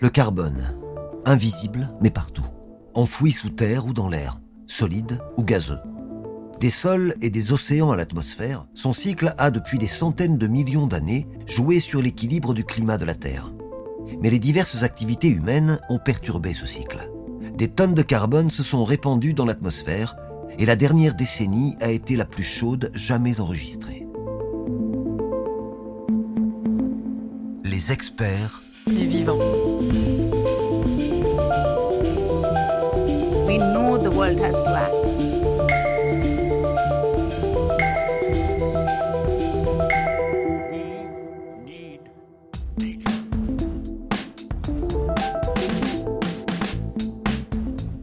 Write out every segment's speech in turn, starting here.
Le carbone, invisible mais partout, enfoui sous terre ou dans l'air, solide ou gazeux. Des sols et des océans à l'atmosphère, son cycle a depuis des centaines de millions d'années joué sur l'équilibre du climat de la Terre. Mais les diverses activités humaines ont perturbé ce cycle. Des tonnes de carbone se sont répandues dans l'atmosphère et la dernière décennie a été la plus chaude jamais enregistrée. Les experts du. We know the world has.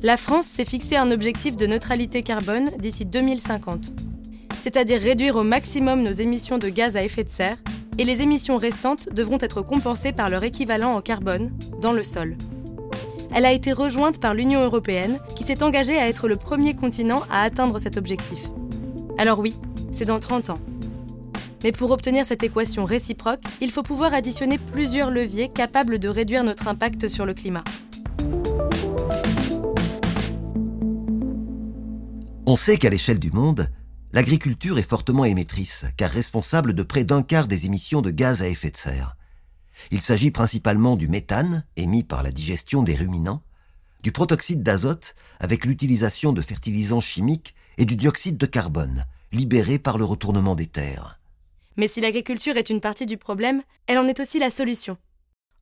La France s'est fixé un objectif de neutralité carbone d'ici 2050, c'est-à-dire réduire au maximum nos émissions de gaz à effet de serre, et les émissions restantes devront être compensées par leur équivalent en carbone dans le sol. Elle a été rejointe par l'Union européenne, qui s'est engagée à être le premier continent à atteindre cet objectif. Alors oui, c'est dans 30 ans. Mais pour obtenir cette équation réciproque, il faut pouvoir additionner plusieurs leviers capables de réduire notre impact sur le climat. On sait qu'à l'échelle du monde, l'agriculture est fortement émettrice, car responsable de près d'un quart des émissions de gaz à effet de serre. Il s'agit principalement du méthane, émis par la digestion des ruminants, du protoxyde d'azote, avec l'utilisation de fertilisants chimiques, et du dioxyde de carbone, libéré par le retournement des terres. Mais si l'agriculture est une partie du problème, elle en est aussi la solution.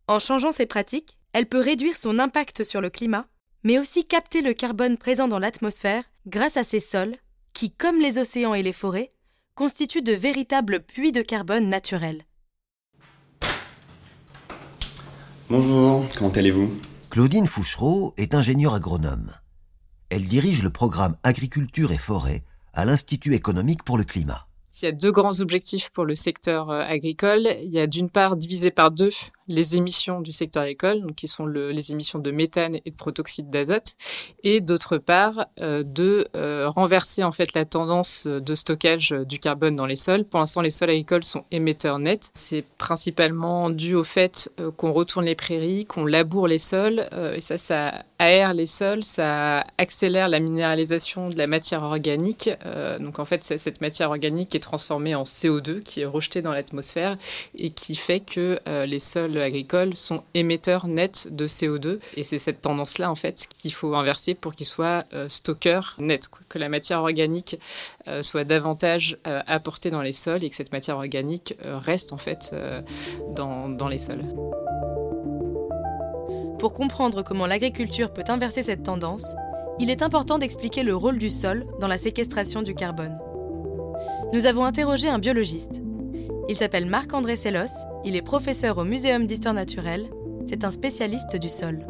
En changeant ses pratiques, elle peut réduire son impact sur le climat mais aussi capter le carbone présent dans l'atmosphère grâce à ces sols qui, comme les océans et les forêts, constituent de véritables puits de carbone naturels. Bonjour, comment allez-vous? Claudine Fouchereau est ingénieure agronome. Elle dirige le programme Agriculture et Forêt à l'Institut économique pour le climat. Il y a deux grands objectifs pour le secteur euh, agricole. Il y a d'une part divisé par deux les émissions du secteur agricole, donc qui sont les émissions de méthane et de protoxyde d'azote, et d'autre part euh, de euh, renverser en fait la tendance de stockage du carbone dans les sols. Pour l'instant, les sols agricoles sont émetteurs nets. C'est principalement dû au fait qu'on retourne les prairies, qu'on laboure les sols, et ça, ça aère les sols, ça accélère la minéralisation de la matière organique. donc en fait, cette matière organique est transformée en CO2 qui est rejeté dans l'atmosphère et qui fait que les sols agricoles sont émetteurs nets de CO2. Et c'est cette tendance-là, en fait, qu'il faut inverser pour qu'ils soient euh, stockeurs nets, que la matière organique euh, soit davantage euh, apportée dans les sols et que cette matière organique reste, en fait, dans, dans les sols. Pour comprendre comment l'agriculture peut inverser cette tendance, il est important d'expliquer le rôle du sol dans la séquestration du carbone. Nous avons interrogé un biologiste, il s'appelle Marc-André Sellos, il est professeur au Muséum d'histoire naturelle, c'est un spécialiste du sol.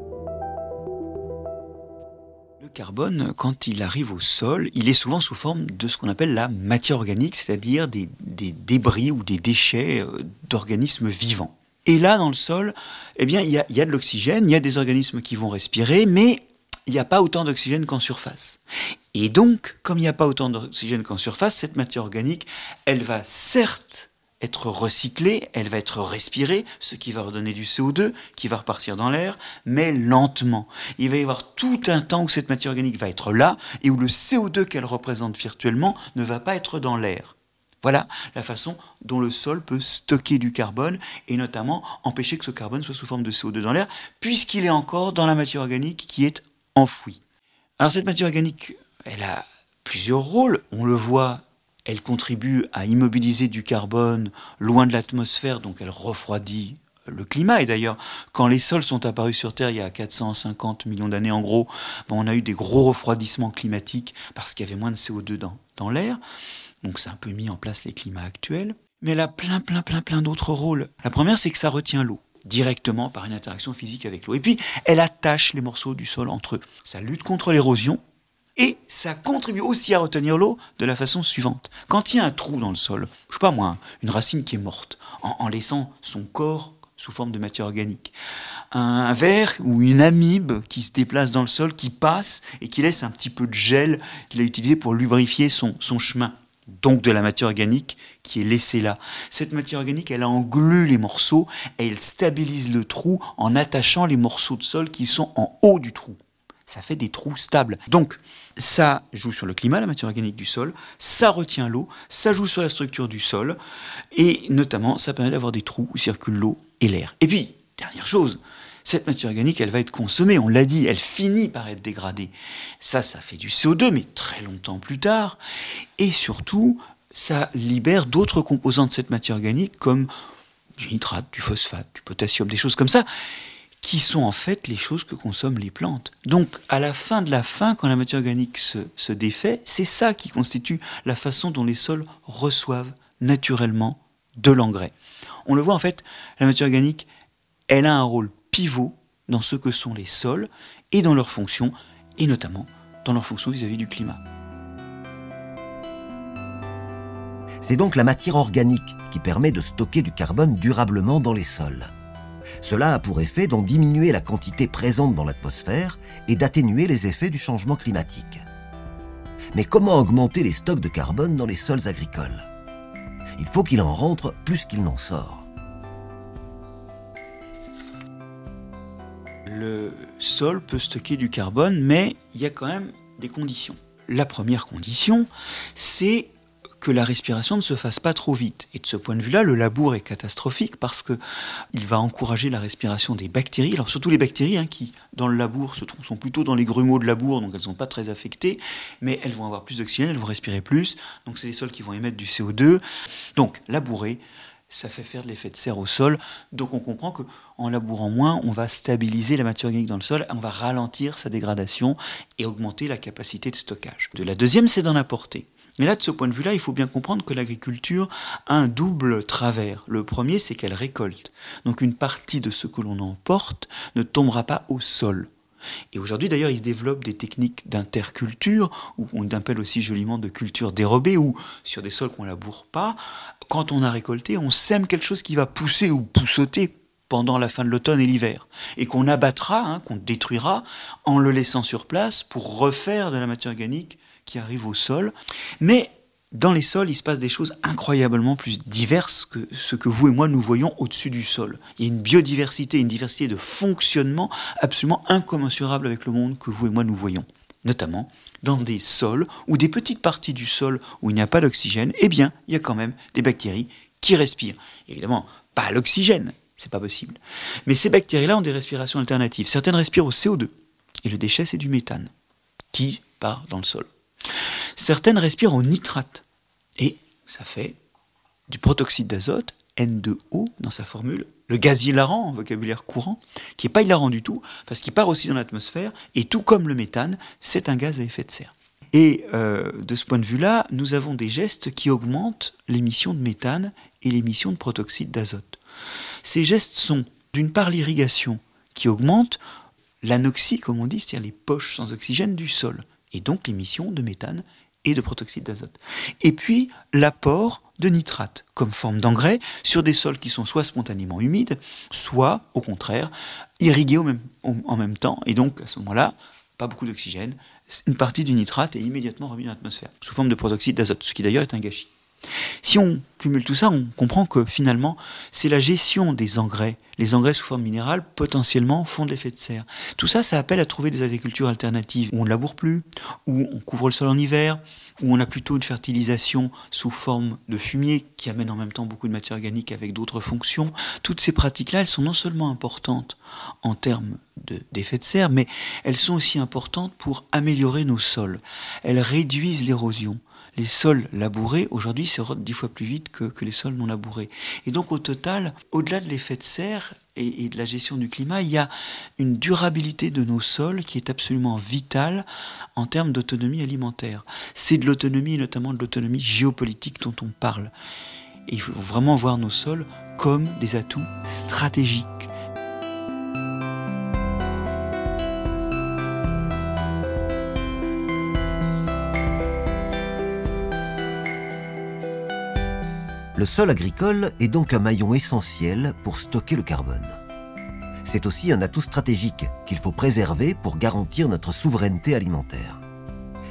Le carbone, quand il arrive au sol, il est souvent sous forme de ce qu'on appelle la matière organique, c'est-à-dire des, débris ou des déchets euh, d'organismes vivants. Et là, dans le sol, eh bien, il y a, y a de l'oxygène, il y a des organismes qui vont respirer, mais il n'y a pas autant d'oxygène qu'en surface. Et donc, comme il n'y a pas autant d'oxygène qu'en surface, cette matière organique, elle va certes être recyclée, elle va être respirée, ce qui va redonner du CO2 qui va repartir dans l'air, mais lentement. Il va y avoir tout un temps où cette matière organique va être là et où le CO2 qu'elle représente virtuellement ne va pas être dans l'air. Voilà la façon dont le sol peut stocker du carbone et notamment empêcher que ce carbone soit sous forme de CO2 dans l'air, puisqu'il est encore dans la matière organique qui est enfouie. Alors cette matière organique, elle a plusieurs rôles. On le voit elle contribue à immobiliser du carbone loin de l'atmosphère, donc elle refroidit le climat. Et d'ailleurs, quand les sols sont apparus sur Terre il y a 450 millions d'années en gros, on a eu des gros refroidissements climatiques parce qu'il y avait moins de CO2 dans, dans l'air. Donc ça a un peu mis en place les climats actuels. Mais elle a plein, plein, plein, plein d'autres rôles. La première, c'est que ça retient l'eau directement par une interaction physique avec l'eau. Et puis, elle attache les morceaux du sol entre eux. Ça lutte contre l'érosion, et ça contribue aussi à retenir l'eau de la façon suivante. Quand il y a un trou dans le sol, je sais pas moi, une racine qui est morte, en, laissant son corps sous forme de matière organique. Un verre ou une amibe qui se déplace dans le sol, qui passe et qui laisse un petit peu de gel qu'il a utilisé pour lubrifier son, son chemin. donc de la matière organique qui est laissée là. Cette matière organique, elle englue les morceaux et elle stabilise le trou en attachant les morceaux de sol qui sont en haut du trou. Ça fait des trous stables. Donc, ça joue sur le climat, la matière organique du sol, ça retient l'eau, ça joue sur la structure du sol, et notamment, ça permet d'avoir des trous où circule l'eau et l'air. Et puis, dernière chose, cette matière organique, elle va être consommée, on l'a dit, elle finit par être dégradée. Ça, ça fait du CO2, mais très longtemps plus tard. Et surtout, ça libère d'autres composants de cette matière organique, comme du nitrate, du phosphate, du potassium, des choses comme ça, qui sont en fait les choses que consomment les plantes. Donc, à la fin de la fin, quand la matière organique se, défait, c'est ça qui constitue la façon dont les sols reçoivent naturellement de l'engrais. On le voit en fait, la matière organique, elle a un rôle pivot dans ce que sont les sols et dans leurs fonctions, et notamment dans leurs fonctions vis-à-vis du climat. C'est donc la matière organique qui permet de stocker du carbone durablement dans les sols. Cela a pour effet d'en diminuer la quantité présente dans l'atmosphère et d'atténuer les effets du changement climatique. Mais comment augmenter les stocks de carbone dans les sols agricoles? Il faut qu'il en rentre plus qu'il n'en sort. le sol peut stocker du carbone, mais il y a quand même des conditions. La première condition, c'est que la respiration ne se fasse pas trop vite. Et de ce point de vue-là, le labour est catastrophique parce que il va encourager la respiration des bactéries. Alors surtout les bactéries hein, qui, dans le labour, se sont plutôt dans les grumeaux de labour, donc elles ne sont pas très affectées, mais elles vont avoir plus d'oxygène, elles vont respirer plus. Donc c'est les sols qui vont émettre du CO2. Donc labourer, ça fait faire de l'effet de serre au sol. Donc on comprend que en labourant moins, on va stabiliser la matière organique dans le sol, on va ralentir sa dégradation et augmenter la capacité de stockage. De la deuxième, c'est d'en apporter. Mais là, de ce point de vue-là, il faut bien comprendre que l'agriculture a un double travers. Le premier, c'est qu'elle récolte. Donc une partie de ce que l'on emporte ne tombera pas au sol. Et aujourd'hui, d'ailleurs, il se développe des techniques d'interculture, ou on appelle aussi joliment de culture dérobée, où sur des sols qu'on laboure pas, quand on a récolté, on sème quelque chose qui va pousser ou poussoter pendant la fin de l'automne et l'hiver, et qu'on abattra, hein, qu'on détruira, en le laissant sur place pour refaire de la matière organique qui arrive au sol. Mais dans les sols, il se passe des choses incroyablement plus diverses que ce que vous et moi nous voyons au-dessus du sol. Il y a une biodiversité, une diversité de fonctionnement absolument incommensurable avec le monde que vous et moi nous voyons. Notamment dans des sols ou des petites parties du sol où il n'y a pas d'oxygène, eh bien, il y a quand même des bactéries qui respirent. Évidemment, pas l'oxygène, c'est pas possible. Mais ces bactéries-là ont des respirations alternatives. Certaines respirent au CO2 et le déchet c'est du méthane qui part dans le sol. Certaines respirent au nitrate. Et ça fait du protoxyde d'azote, N2O dans sa formule, le gaz hilarant en vocabulaire courant, qui n'est pas hilarant du tout, parce qu'il part aussi dans l'atmosphère, et tout comme le méthane, c'est un gaz à effet de serre. Et euh, de ce point de vue-là, nous avons des gestes qui augmentent l'émission de méthane et l'émission de protoxyde d'azote. Ces gestes sont d'une part l'irrigation, qui augmente l'anoxie, comme on dit, c'est-à-dire les poches sans oxygène du sol et donc l'émission de méthane et de protoxyde d'azote. Et puis l'apport de nitrate comme forme d'engrais sur des sols qui sont soit spontanément humides, soit au contraire irrigués en même temps. Et donc à ce moment-là, pas beaucoup d'oxygène, une partie du nitrate est immédiatement remise dans l'atmosphère sous forme de protoxyde d'azote, ce qui d'ailleurs est un gâchis. Si on cumule tout ça, on comprend que finalement, c'est la gestion des engrais. Les engrais sous forme minérale, potentiellement, font de l'effet de serre. Tout ça, ça appelle à trouver des agricultures alternatives où on ne laboure plus, où on couvre le sol en hiver, où on a plutôt une fertilisation sous forme de fumier qui amène en même temps beaucoup de matière organique avec d'autres fonctions. Toutes ces pratiques-là, elles sont non seulement importantes en termes d'effet de serre, mais elles sont aussi importantes pour améliorer nos sols. Elles réduisent l'érosion les sols labourés, aujourd'hui, s'érodent dix fois plus vite que, les sols non labourés. Et donc, au total, au-delà de l'effet de serre et, de la gestion du climat, il y a une durabilité de nos sols qui est absolument vitale en termes d'autonomie alimentaire. C'est de l'autonomie, et notamment de l'autonomie géopolitique dont on parle. Et il faut vraiment voir nos sols comme des atouts stratégiques Le sol agricole est donc un maillon essentiel pour stocker le carbone. C'est aussi un atout stratégique qu'il faut préserver pour garantir notre souveraineté alimentaire.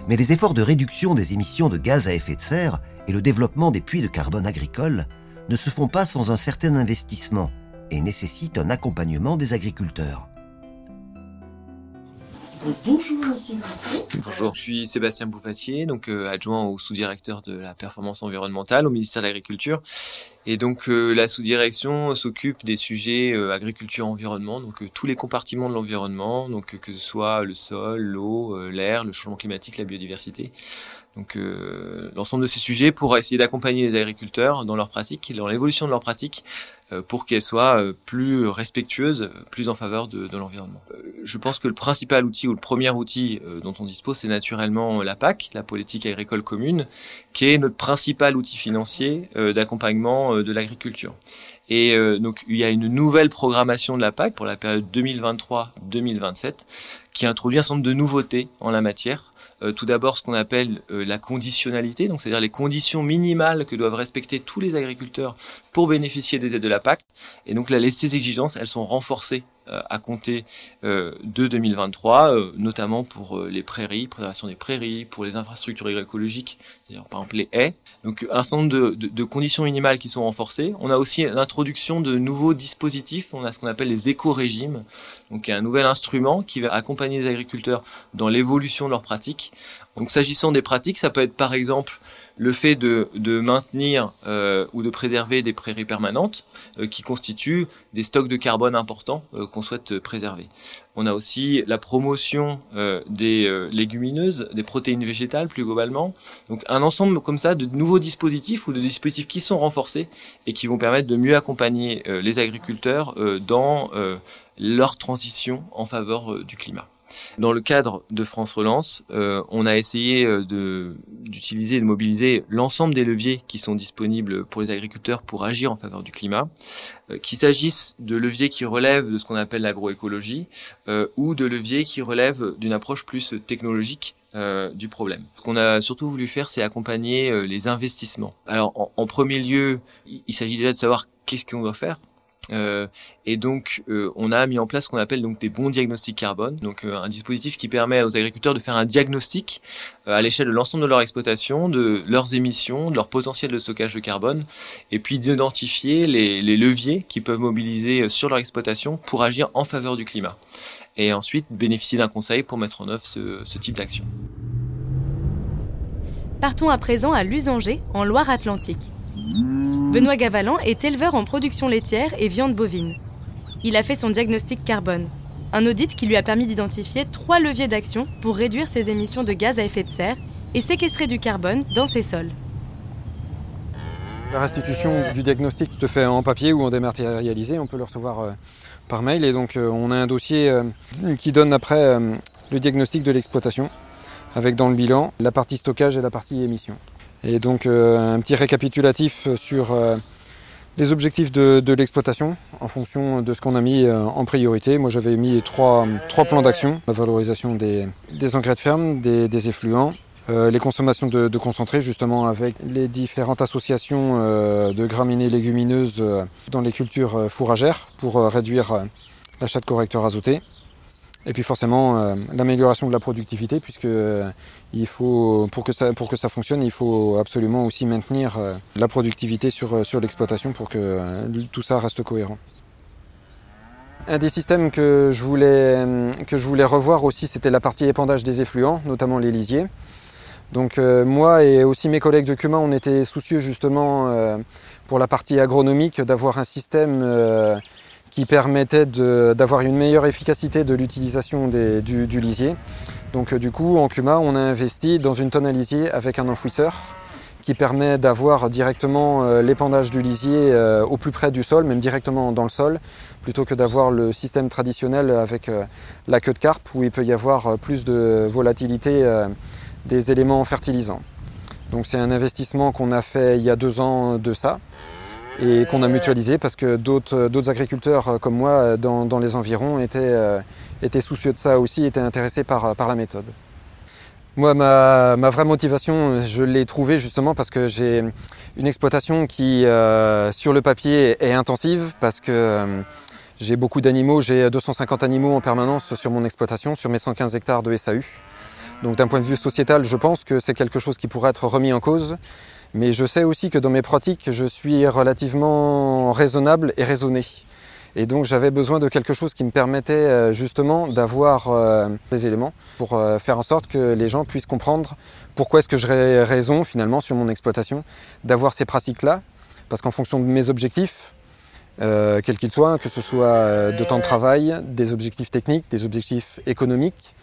Mais les efforts de réduction des émissions de gaz à effet de serre et le développement des puits de carbone agricoles ne se font pas sans un certain investissement et nécessitent un accompagnement des agriculteurs. Bonjour Bonjour, je suis Sébastien Bouffatier, donc euh, adjoint au sous-directeur de la performance environnementale au ministère de l'Agriculture. Et donc euh, la sous-direction s'occupe des sujets euh, agriculture-environnement, donc tous les compartiments de l'environnement, donc que ce soit le sol, l'eau, l'air, le changement climatique, la biodiversité. Donc l'ensemble de ces sujets pour essayer d'accompagner les agriculteurs dans leur pratique, dans l'évolution de leur pratique, pour qu'elles soient plus respectueuses, plus en faveur de, de l'environnement. je pense que le principal outil ou le premier outil dont on dispose c'est naturellement la PAC, la politique agricole commune, qui est notre principal outil financier euh, d'accompagnement euh, de l'agriculture. Et euh, donc il y a une nouvelle programmation de la PAC pour la période 2023-2027 qui introduit un certain nombre de nouveautés en la matière. tout d'abord ce qu'on appelle la conditionnalité, donc c'est-à-dire les conditions minimales que doivent respecter tous les agriculteurs pour bénéficier des aides de la PAC. Et donc là, ces exigences, elles sont renforcées euh, à compter euh, de 2023, euh, notamment pour les prairies, préservation des prairies, pour les infrastructures écologiques, c'est-à-dire par exemple les haies. Donc un certain nombre de, de, de, conditions minimales qui sont renforcées. On a aussi l'introduction de nouveaux dispositifs. On a ce qu'on appelle les éco-régimes, donc un nouvel instrument qui va accompagner les agriculteurs dans l'évolution de leurs pratiques. Donc s'agissant des pratiques, ça peut être par exemple le fait de, maintenir euh, ou de préserver des prairies permanentes euh, qui constituent des stocks de carbone importants euh, qu'on souhaite préserver. On a aussi la promotion des légumineuses, des protéines végétales plus globalement. Donc un ensemble comme ça de nouveaux dispositifs ou de dispositifs qui sont renforcés et qui vont permettre de mieux accompagner les agriculteurs dans leur transition en faveur du climat. Dans le cadre de France Relance, euh, on a essayé euh, d'utiliser et de mobiliser l'ensemble des leviers qui sont disponibles pour les agriculteurs pour agir en faveur du climat, euh, qu'il s'agisse de leviers qui relèvent de ce qu'on appelle l'agroécologie ou de leviers qui relèvent d'une approche plus technologique du problème. Ce qu'on a surtout voulu faire, c'est accompagner les investissements. Alors, en, en premier lieu, il s'agit déjà de savoir qu'est-ce qu'on doit faire euh, et donc, euh, on a mis en place ce qu'on appelle donc des bons diagnostics carbone, donc euh, un dispositif qui permet aux agriculteurs de faire un diagnostic à l'échelle de l'ensemble de leur exploitation, de leurs émissions, de leur potentiel de stockage de carbone, et puis d'identifier les, les, leviers qu'ils peuvent mobiliser sur leur exploitation pour agir en faveur du climat. Et ensuite, bénéficier d'un conseil pour mettre en œuvre ce, ce type d'action. Partons à présent à Lusanger, en Loire-Atlantique. Benoît Gavalan est éleveur en production laitière et viande bovine. Il a fait son diagnostic carbone, un audit qui lui a permis d'identifier trois leviers d'action pour réduire ses émissions de gaz à effet de serre et séquestrer du carbone dans ses sols. La restitution du diagnostic se fait en papier ou en dématérialisé, on peut le recevoir euh, par mail et donc euh, on a un dossier euh, qui donne après le diagnostic de l'exploitation avec dans le bilan la partie stockage et la partie émission. Et donc euh, un petit récapitulatif sur euh, les objectifs de, l'exploitation en fonction de ce qu'on a mis euh, en priorité. Moi j'avais mis trois, plans d'action. La valorisation des, engrais de ferme, des, effluents, les consommations de, de, concentrés justement avec les différentes associations de graminées légumineuses dans les cultures fourragères pour réduire l'achat de correcteurs azotés. Et puis forcément euh, l'amélioration de la productivité puisque euh, il faut pour que ça pour que ça fonctionne, il faut absolument aussi maintenir euh, la productivité sur sur l'exploitation pour que tout ça reste cohérent. Un des systèmes que je voulais que je voulais revoir aussi, c'était la partie épandage des effluents, notamment les lisiers. Donc moi et aussi mes collègues de Cumin, on était soucieux justement pour la partie agronomique d'avoir un système qui permettait d'avoir une meilleure efficacité de l'utilisation du, du, lisier. Donc euh, du coup, en Cuma, on a investi dans une tonne à lisier avec un enfouisseur qui permet d'avoir directement euh, l'épandage du lisier euh, au plus près du sol, même directement dans le sol, plutôt que d'avoir le système traditionnel avec la queue de carpe où il peut y avoir plus de volatilité des éléments fertilisants. Donc c'est un investissement qu'on a fait il y a deux ans de ça et qu'on a mutualisé parce que d'autres agriculteurs euh, comme moi euh, dans, les environs étaient, euh, étaient, soucieux de ça aussi, étaient intéressés par, par la méthode. Moi, ma, ma vraie motivation, je l'ai trouvée justement parce que j'ai une exploitation qui, sur le papier, est intensive parce que j'ai beaucoup d'animaux, j'ai 250 animaux en permanence sur mon exploitation, sur mes 115 hectares de SAU. Donc d'un point de vue sociétal, je pense que c'est quelque chose qui pourrait être remis en cause. Mais je sais aussi que dans mes pratiques, je suis relativement raisonnable et raisonné. Et donc j'avais besoin de quelque chose qui me permettait euh, justement d'avoir euh, des éléments pour euh, faire en sorte que les gens puissent comprendre pourquoi est-ce que j'aurais raison finalement sur mon exploitation d'avoir ces pratiques-là. Parce qu'en fonction de mes objectifs, quels qu'ils soient, que ce soit de temps de travail, des objectifs techniques, des objectifs économiques,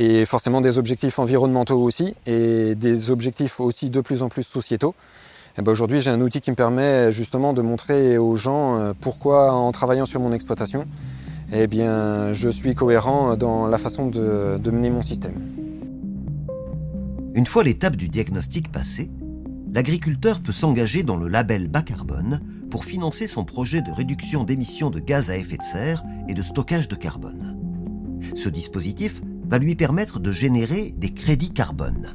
et forcément des objectifs environnementaux aussi, et des objectifs aussi de plus en plus sociétaux, eh ben, aujourd'hui, j'ai un outil qui me permet justement de montrer aux gens euh, pourquoi, en travaillant sur mon exploitation, eh bien, je suis cohérent dans la façon de, de mener mon système. Une fois l'étape du diagnostic passée, l'agriculteur peut s'engager dans le label bas carbone pour financer son projet de réduction d'émissions de gaz à effet de serre et de stockage de carbone. Ce dispositif va lui permettre de générer des crédits carbone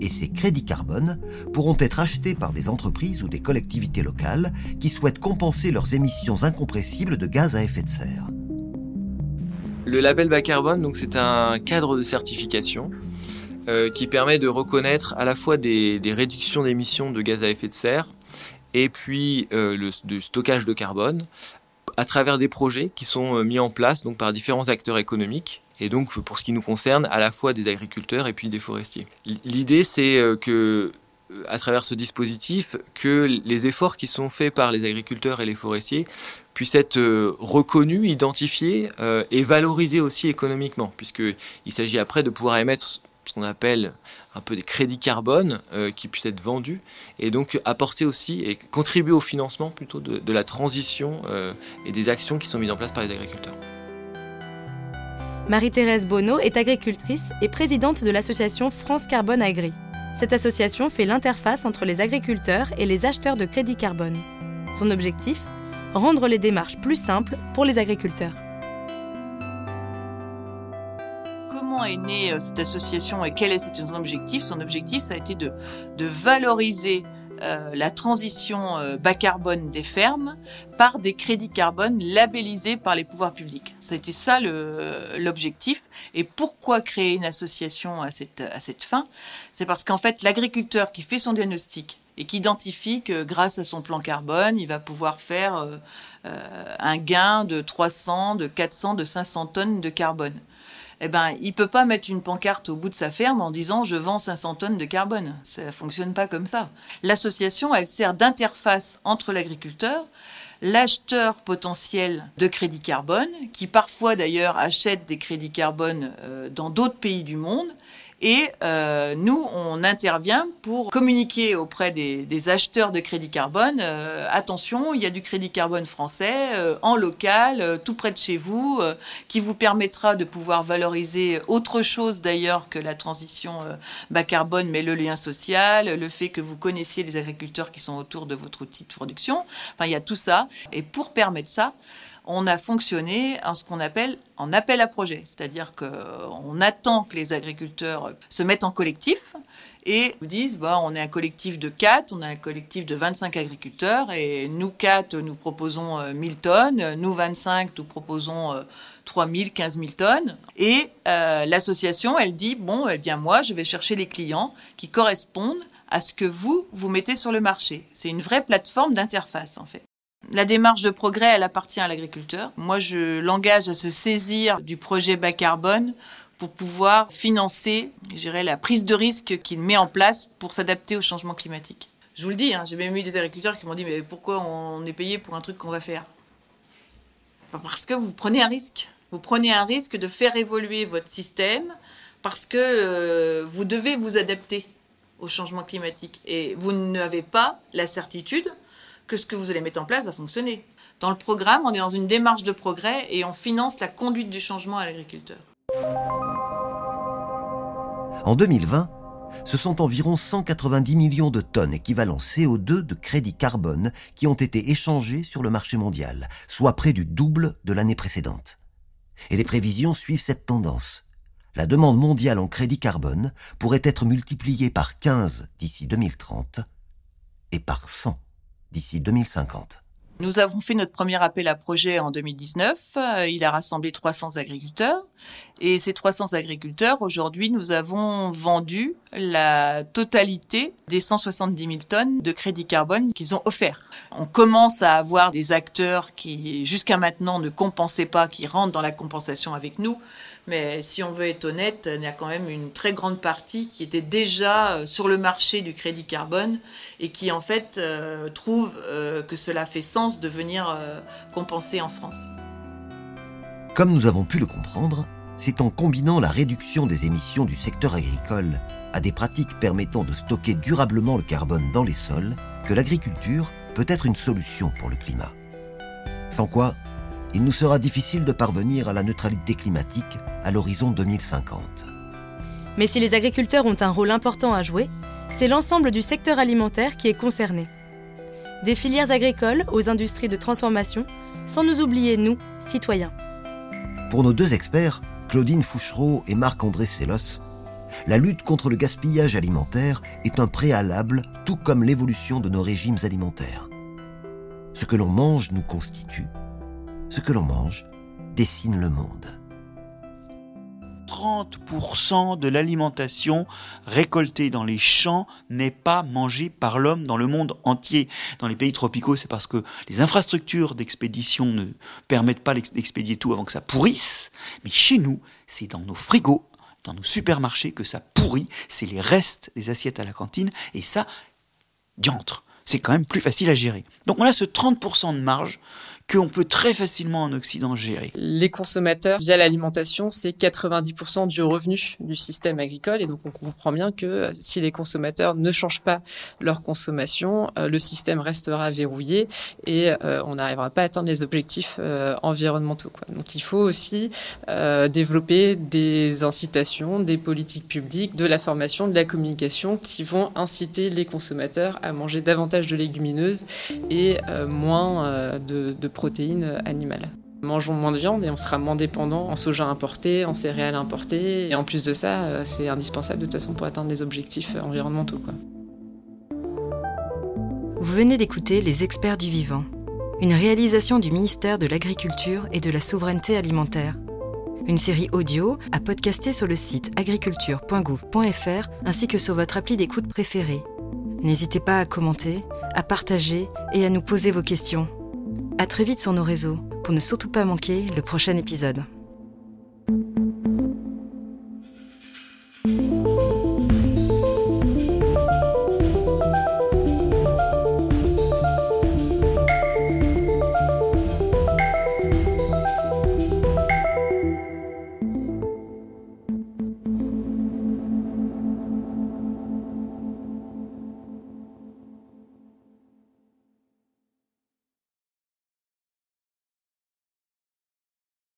et ces crédits carbone pourront être achetés par des entreprises ou des collectivités locales qui souhaitent compenser leurs émissions incompressibles de gaz à effet de serre. Le label bas carbone, donc c'est un cadre de certification euh, qui permet de reconnaître à la fois des, réductions d'émissions de gaz à effet de serre et puis euh, le stockage de carbone à travers des projets qui sont euh, mis en place donc par différents acteurs économiques et donc pour ce qui nous concerne à la fois des agriculteurs et puis des forestiers. L'idée c'est euh, que euh, à travers ce dispositif que les efforts qui sont faits par les agriculteurs et les forestiers puissent être reconnus, identifiés et valorisés aussi économiquement, puisqu'il s'agit après de pouvoir émettre ce qu'on appelle un peu des crédits carbone euh, qui puissent être vendus et donc apporter aussi et contribuer au financement plutôt de, la transition euh, et des actions qui sont mises en place par les agriculteurs. Marie-Thérèse Bonneau est agricultrice et présidente de l'association France Carbone Agri. Cette association fait l'interface entre les agriculteurs et les acheteurs de crédits carbone. Son objectif Rendre les démarches plus simples pour les agriculteurs. est née euh, cette association et quel est son objectif? Son objectif, ça a été de valoriser euh, la transition euh, bas carbone des fermes par des crédits carbone labellisés par les pouvoirs publics. Été ça l'objectif. Et pourquoi créer une association à cette, à cette fin? C'est parce qu'en fait, l'agriculteur qui fait son diagnostic et qui identifie que grâce à son plan carbone, il va pouvoir faire un gain de 300, de 400, de 500 tonnes de carbone eh ben, il peut pas mettre une pancarte au bout de sa ferme en disant je vends 500 tonnes de carbone. Ça fonctionne pas comme ça. L'association, elle sert d'interface entre l'agriculteur, l'acheteur potentiel de crédit carbone, qui parfois d'ailleurs achète des crédits carbone euh, dans d'autres pays du monde, et euh, nous, on intervient pour communiquer auprès des, acheteurs de crédit carbone. Euh, attention, il y a du crédit carbone français euh, en local, tout près de chez vous, qui vous permettra de pouvoir valoriser autre chose d'ailleurs que la transition bas carbone, mais le lien social, le fait que vous connaissiez les agriculteurs qui sont autour de votre outil de production. Enfin, il y a tout ça. Et pour permettre ça, on a fonctionné en ce qu'on appelle en appel à projet, c'est-à-dire qu'on attend que les agriculteurs se mettent en collectif et nous disent bah, on est un collectif de 4, on a un collectif de 25 agriculteurs et nous 4 nous proposons 1000 euh, tonnes, nous 25 nous proposons 3000, 15 000 tonnes et euh, l'association elle dit bon eh bien moi je vais chercher les clients qui correspondent à ce que vous vous mettez sur le marché. C'est une vraie plateforme d'interface en fait. La démarche de progrès, elle appartient à l'agriculteur. Moi, je l'engage à se saisir du projet bas carbone pour pouvoir financer, la prise de risque qu'il met en place pour s'adapter au changement climatique. Je vous le dis, hein, j'ai même eu des agriculteurs qui m'ont dit mais pourquoi on est payé pour un truc qu'on va faire? Parce que vous prenez un risque. Vous prenez un risque de faire évoluer votre système parce que euh, vous devez vous adapter au changement climatique et vous n'avez pas la certitude que ce que vous allez mettre en place va fonctionner. Dans le programme, on est dans une démarche de progrès et on finance la conduite du changement à l'agriculteur. En 2020, ce sont environ 190 millions de tonnes équivalent CO2 de crédit carbone qui ont été échangés sur le marché mondial, soit près du double de l'année précédente. Et les prévisions suivent cette tendance. La demande mondiale en crédit carbone pourrait être multipliée par 15 d'ici 2030 et par 100 d'ici 2050. Nous avons fait notre premier appel à projet en 2019. Euh, il a rassemblé 300 agriculteurs. Et ces 300 agriculteurs, aujourd'hui, nous avons vendu la totalité des 170 000 tonnes de crédit carbone qu'ils ont offert. On commence à avoir des acteurs qui, jusqu'à maintenant, ne compensaient pas, qui rentrent dans la compensation avec nous. Mais si on veut être honnête, il y a quand même une très grande partie qui était déjà euh, sur le marché du crédit carbone et qui en fait euh, trouve euh, que cela fait sens de venir compenser en France. Comme nous avons pu le comprendre, c'est en combinant la réduction des émissions du secteur agricole à des pratiques permettant de stocker durablement le carbone dans les sols que l'agriculture peut être une solution pour le climat. Sans quoi, il nous sera difficile de parvenir à la neutralité climatique à l'horizon 2050. Mais si les agriculteurs ont un rôle important à jouer, c'est l'ensemble du secteur alimentaire qui est concerné. Des filières agricoles aux industries de transformation, sans nous oublier, nous, citoyens. Pour nos deux experts, Claudine Fouchereau et Marc-André Sellos, la lutte contre le gaspillage alimentaire est un préalable, tout comme l'évolution de nos régimes alimentaires. Ce que l'on mange nous constitue ce que l'on mange dessine le monde. 30% de l'alimentation récoltée dans les champs n'est pas mangée par l'homme dans le monde entier. Dans les pays tropicaux, c'est parce que les infrastructures d'expédition ne permettent pas d'expédier tout avant que ça pourrisse. Mais chez nous, c'est dans nos frigos, dans nos supermarchés que ça pourrit. C'est les restes des assiettes à la cantine. Et ça, diantre. C'est quand même plus facile à gérer. Donc on a ce 30% de marge qu'on peut très facilement en Occident gérer. Les consommateurs, via l'alimentation, c'est 90% du revenu du système agricole. Et donc, on comprend bien que euh, si les consommateurs ne changent pas leur consommation, euh, le système restera verrouillé et euh, on n'arrivera pas à atteindre les objectifs environnementaux. Donc, il faut aussi développer des incitations, des politiques publiques, de la formation, de la communication qui vont inciter les consommateurs à manger davantage de légumineuses et moins de, de protéines animales. Mangeons moins de viande et on sera moins dépendant en soja importé, en céréales importées. Et en plus de ça, euh, c'est indispensable de toute façon pour atteindre les objectifs environnementaux. Vous venez d'écouter Les experts du vivant, une réalisation du ministère de l'Agriculture et de la Souveraineté alimentaire. Une série audio à podcaster sur le site agriculture.gouv.fr ainsi que sur votre appli d'écoute préférée. N'hésitez pas à commenter, à partager et à nous poser vos questions. À très vite sur nos réseaux pour ne surtout pas manquer le prochain épisode.